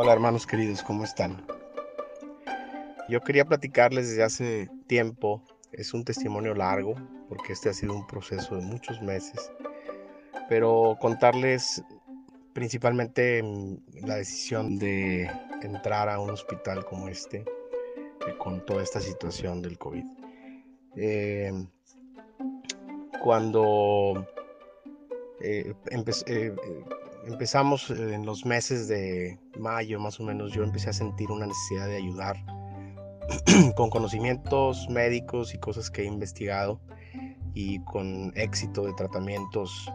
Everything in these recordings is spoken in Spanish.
Hola hermanos queridos, ¿cómo están? Yo quería platicarles desde hace tiempo, es un testimonio largo, porque este ha sido un proceso de muchos meses, pero contarles principalmente la decisión de entrar a un hospital como este, eh, con toda esta situación del COVID. Eh, cuando eh, empezamos en los meses de mayo más o menos, yo empecé a sentir una necesidad de ayudar con conocimientos médicos y cosas que he investigado y con éxito de tratamientos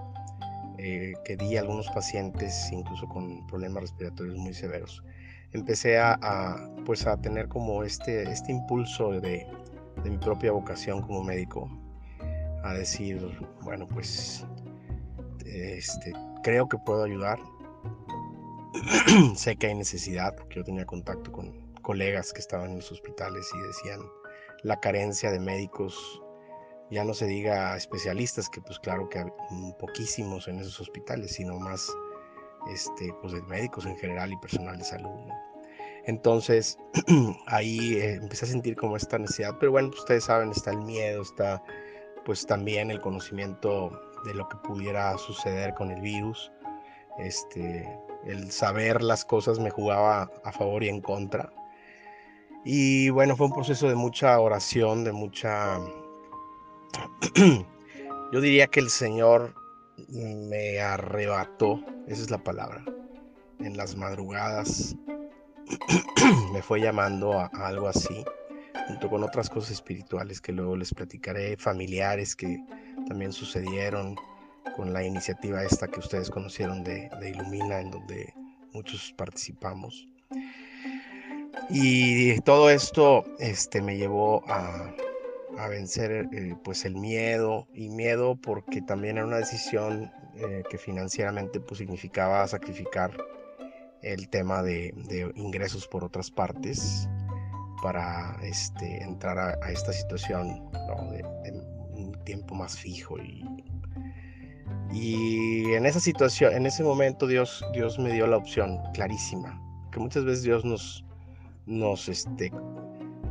eh, que di a algunos pacientes, incluso con problemas respiratorios muy severos. Empecé a, pues a tener como este, este impulso de, de mi propia vocación como médico, a decir, bueno, pues este, creo que puedo ayudar. sé que hay necesidad, porque yo tenía contacto con colegas que estaban en los hospitales y decían la carencia de médicos, ya no se diga especialistas, que pues claro que hay poquísimos en esos hospitales, sino más este, pues de médicos en general y personal de salud. Entonces ahí eh, empecé a sentir como esta necesidad, pero bueno, pues, ustedes saben, está el miedo, está pues también el conocimiento de lo que pudiera suceder con el virus. Este, el saber las cosas me jugaba a favor y en contra. Y bueno, fue un proceso de mucha oración, de mucha... Yo diría que el Señor me arrebató, esa es la palabra, en las madrugadas. me fue llamando a, algo así, junto con otras cosas espirituales que luego les platicaré, familiares que también sucedieron con la iniciativa esta que ustedes conocieron de, de Ilumina, en donde muchos participamos. Y todo esto este, me llevó a, vencer eh, pues el miedo y miedo porque también era una decisión eh, que financieramente pues significaba sacrificar el tema de, ingresos por otras partes para este, entrar a, esta situación de, un tiempo más fijo y, y en esa situación en ese momento Dios Dios me dio la opción clarísima que muchas veces Dios nos nos, este,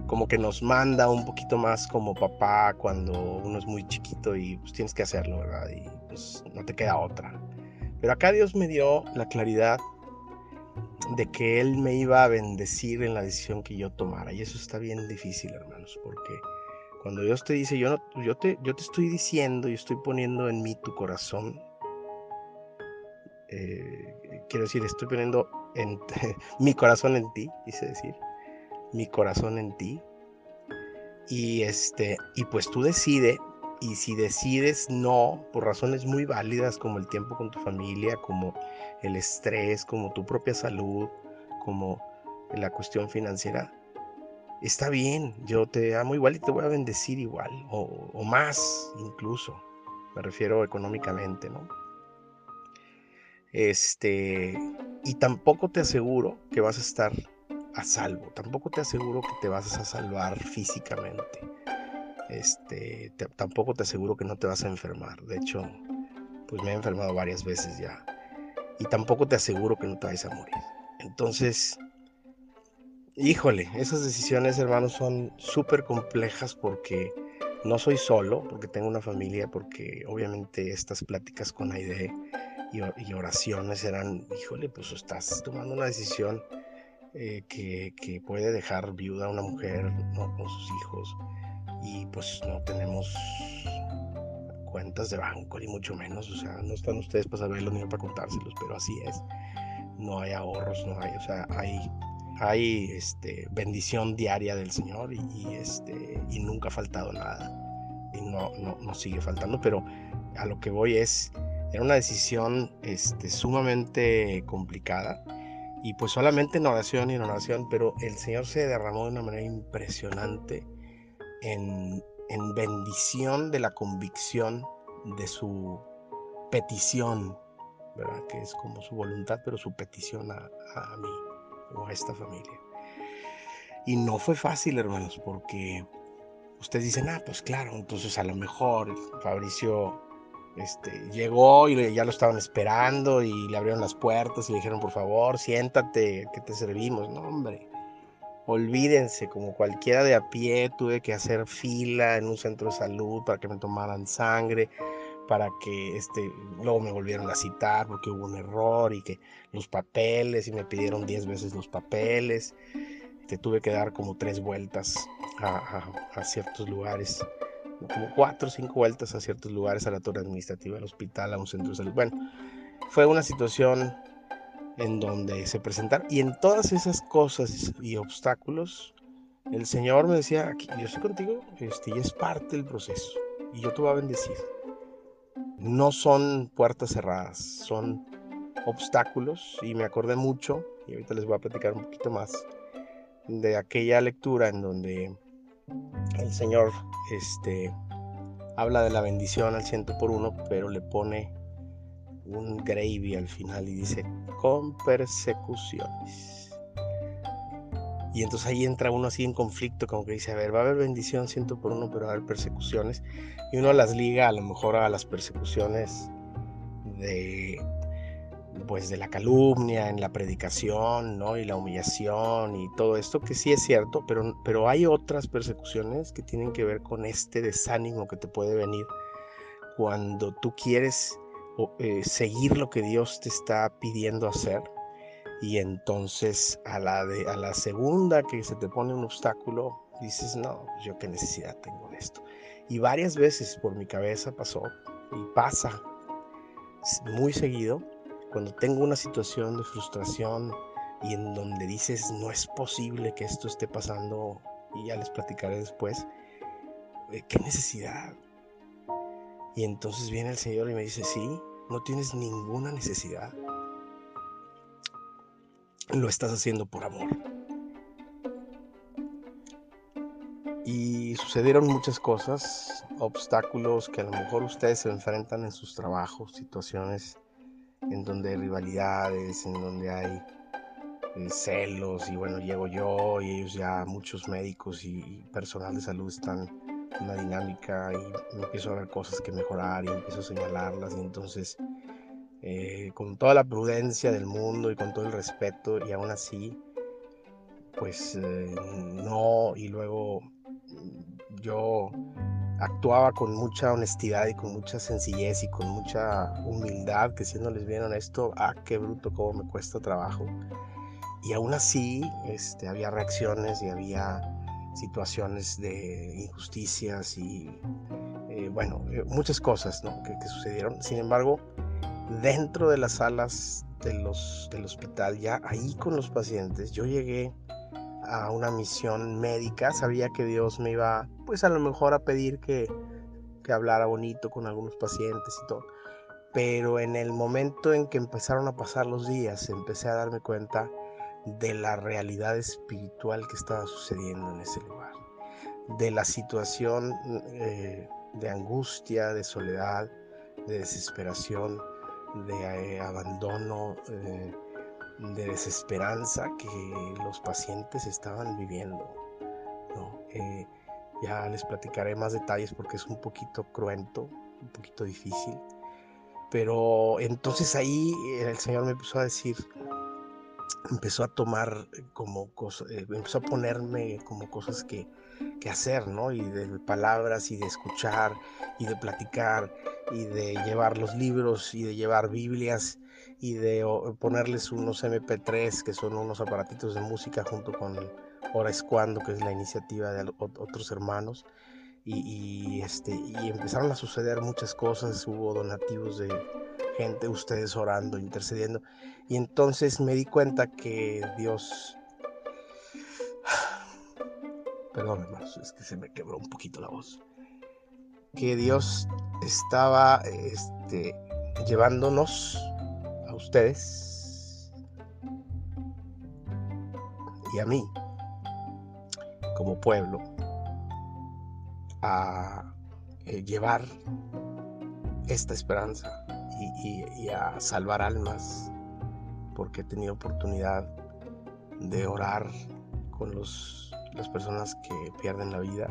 como que nos manda un poquito más como papá cuando uno es muy chiquito y pues tienes que hacerlo, ¿verdad? Y pues no te queda otra. Pero acá Dios me dio la claridad de que Él me iba a bendecir en la decisión que yo tomara. Y eso está bien difícil, hermanos, porque cuando Dios te dice, yo, no, yo, te, yo te estoy diciendo y estoy poniendo en mí tu corazón, eh, quiero decir, estoy poniendo en, mi corazón en ti, quise decir, mi corazón en ti. Y este, y pues tú decides, y si decides no, por razones muy válidas como el tiempo con tu familia, como el estrés, como tu propia salud, como la cuestión financiera, está bien, yo te amo igual y te voy a bendecir igual, o, más incluso, me refiero económicamente, ¿no? Este, y tampoco te aseguro que vas a estar a salvo, tampoco te aseguro que te vas a salvar físicamente. Este, tampoco te aseguro que no te vas a enfermar. De hecho, pues me he enfermado varias veces ya. Y tampoco te aseguro que no te vayas a morir. Entonces, híjole, esas decisiones, hermanos, son súper complejas porque no soy solo, porque tengo una familia, porque obviamente estas pláticas con Aide y, oraciones eran, híjole, pues estás tomando una decisión eh, que, puede dejar viuda a una mujer con sus hijos y pues no tenemos cuentas de banco ni mucho menos, o sea, no están ustedes para saberlo ni para contárselos, pero así es. No hay ahorros, no hay, o sea, hay, hay este, bendición diaria del Señor y, este, y nunca ha faltado nada. Y no, no, no sigue faltando, pero a lo que voy es era una decisión este, sumamente complicada y pues solamente en oración y en oración, pero el Señor se derramó de una manera impresionante en, bendición de la convicción de su petición, ¿verdad? Que es como su voluntad, pero su petición a, a mí o a esta familia. Y no fue fácil, hermanos, porque ustedes dicen, ah, pues claro, entonces a lo mejor Fabricio este, llegó y ya lo estaban esperando y le abrieron las puertas y le dijeron, por favor, siéntate, que te servimos. No, hombre, olvídense, como cualquiera de a pie, tuve que hacer fila en un centro de salud para que me tomaran sangre, para que este, luego me volvieron a citar porque hubo un error y que los papeles y me pidieron 10 veces los papeles. Te tuve que dar como tres vueltas a ciertos lugares como cuatro o cinco vueltas a ciertos lugares, a la torre administrativa, al hospital, a un centro de salud. Bueno, fue una situación en donde se presentaron y en todas esas cosas y obstáculos, el Señor me decía, aquí, yo estoy contigo este, y es parte del proceso y yo te voy a bendecir. No son puertas cerradas, son obstáculos y me acordé mucho, y ahorita les voy a platicar un poquito más, de aquella lectura en donde el Señor este, habla de la bendición al ciento por uno, pero le pone un gravy al final y dice con persecuciones. Y entonces ahí entra uno así en conflicto, como que dice, a ver, va a haber bendición ciento por uno, pero va a haber persecuciones. Y uno las liga a lo mejor a las persecuciones de pues de la calumnia en la predicación, ¿no? Y la humillación y todo esto, que sí es cierto, pero, pero hay otras persecuciones que tienen que ver con este desánimo que te puede venir cuando tú quieres eh, seguir lo que Dios te está pidiendo hacer y entonces a la, a la segunda que se te pone un obstáculo, dices, no, pues yo qué necesidad tengo de esto. Y varias veces por mi cabeza pasó y pasa muy seguido cuando tengo una situación de frustración y en donde dices no es posible que esto esté pasando y ya les platicaré después, eh, ¿qué necesidad? Y entonces viene el Señor y me dice, sí, no tienes ninguna necesidad. Lo estás haciendo por amor. Y sucedieron muchas cosas, obstáculos que a lo mejor ustedes se enfrentan en sus trabajos, situaciones en donde hay rivalidades, en donde hay eh, celos y bueno, llego yo y ellos ya, muchos médicos y, personal de salud están una dinámica y empiezo a ver cosas que mejorar y empiezo a señalarlas y entonces eh, con toda la prudencia del mundo y con todo el respeto y aún así pues eh, no y luego yo actuaba con mucha honestidad y con mucha sencillez y con mucha humildad, que siéndoles bien honesto, ah, qué bruto, cómo me cuesta trabajo. Y aún así este, había reacciones y había situaciones de injusticias y, eh, bueno, eh, muchas cosas que, que, sucedieron. Sin embargo, dentro de las salas de los, del hospital, ya ahí con los pacientes, yo llegué a una misión médica, sabía que Dios me iba, pues a lo mejor a pedir que, que hablara bonito con algunos pacientes y todo. Pero en el momento en que empezaron a pasar los días, empecé a darme cuenta de la realidad espiritual que estaba sucediendo en ese lugar, de la situación eh, de angustia, de soledad, de desesperación, de eh, abandono, eh, de desesperanza que los pacientes estaban viviendo. Eh, ya les platicaré más detalles porque es un poquito cruento, un poquito difícil. Pero entonces ahí el Señor me empezó a decir, empezó a tomar como cosas, eh, empezó a ponerme como cosas que, que hacer, ¿no? Y de palabras y de escuchar y de platicar y de llevar los libros y de llevar Biblias y de ponerles unos MP3, que son unos aparatitos de música, junto con Hora es Cuando, que es la iniciativa de otros hermanos. Y, este, y empezaron a suceder muchas cosas, hubo donativos de gente, ustedes orando, intercediendo. Y entonces me di cuenta que Dios... Perdón, hermanos, es que se me quebró un poquito la voz. Que Dios estaba este, llevándonos ustedes y a mí como pueblo a eh, llevar esta esperanza y, a salvar almas porque he tenido oportunidad de orar con los, las personas que pierden la vida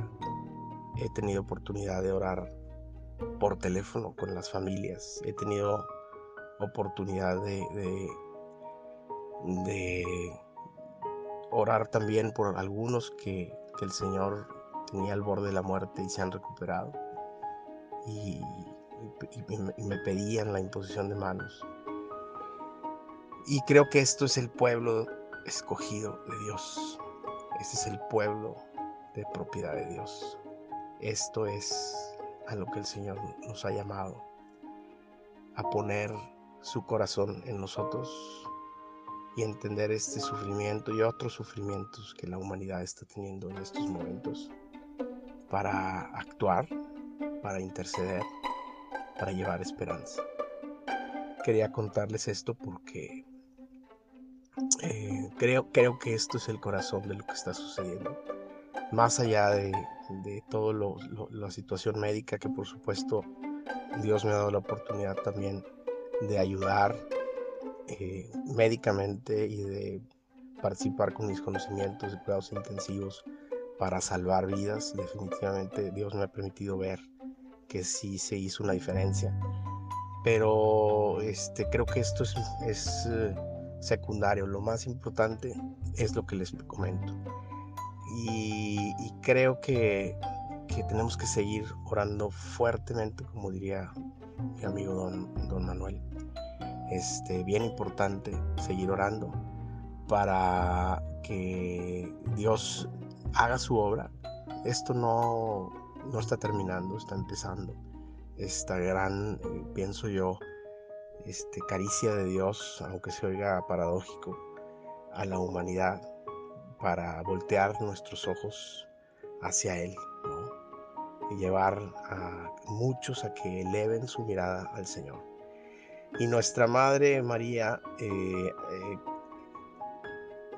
he tenido oportunidad de orar por teléfono con las familias. He tenido oportunidad de, de, orar también por algunos que, el Señor tenía al borde de la muerte y se han recuperado. Y, y me pedían la imposición de manos. Y creo que esto es el pueblo escogido de Dios. Este es el pueblo de propiedad de Dios. Esto es a lo que el Señor nos ha llamado, a poner su corazón en nosotros y entender este sufrimiento y otros sufrimientos que la humanidad está teniendo en estos momentos para actuar, para interceder, para llevar esperanza. Quería contarles esto porque eh, creo, creo que esto es el corazón de lo que está sucediendo. Más allá de, de toda la situación médica, que por supuesto Dios me ha dado la oportunidad también de ayudar eh, médicamente y de participar con mis conocimientos de cuidados intensivos para salvar vidas. Definitivamente Dios me ha permitido ver que sí se hizo una diferencia. Pero este, creo que esto es, eh, secundario. Lo más importante es lo que les comento. Y, creo que, tenemos que seguir orando fuertemente, como diría mi amigo don, don Manuel. Este, bien importante seguir orando para que Dios haga su obra. Esto no, no está terminando, está empezando. Esta gran, eh, pienso yo, este, caricia de Dios, aunque se oiga paradójico, a la humanidad para voltear nuestros ojos hacia Él y llevar a muchos a que eleven su mirada al Señor. Y nuestra Madre María, eh, eh,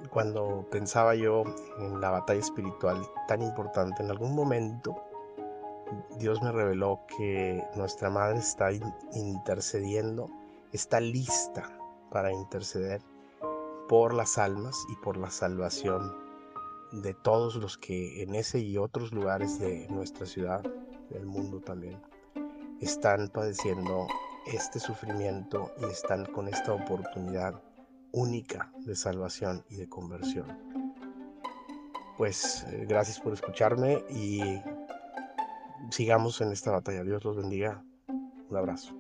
cuando pensaba yo en la batalla espiritual tan importante, en algún momento Dios me reveló que nuestra Madre está intercediendo está lista para interceder por las almas y por la salvación de todos los que en ese y otros lugares de nuestra ciudad, del mundo también, están padeciendo este sufrimiento y están con esta oportunidad única de salvación y de conversión. Pues eh, gracias por escucharme y sigamos en esta batalla. Dios los bendiga. Un abrazo.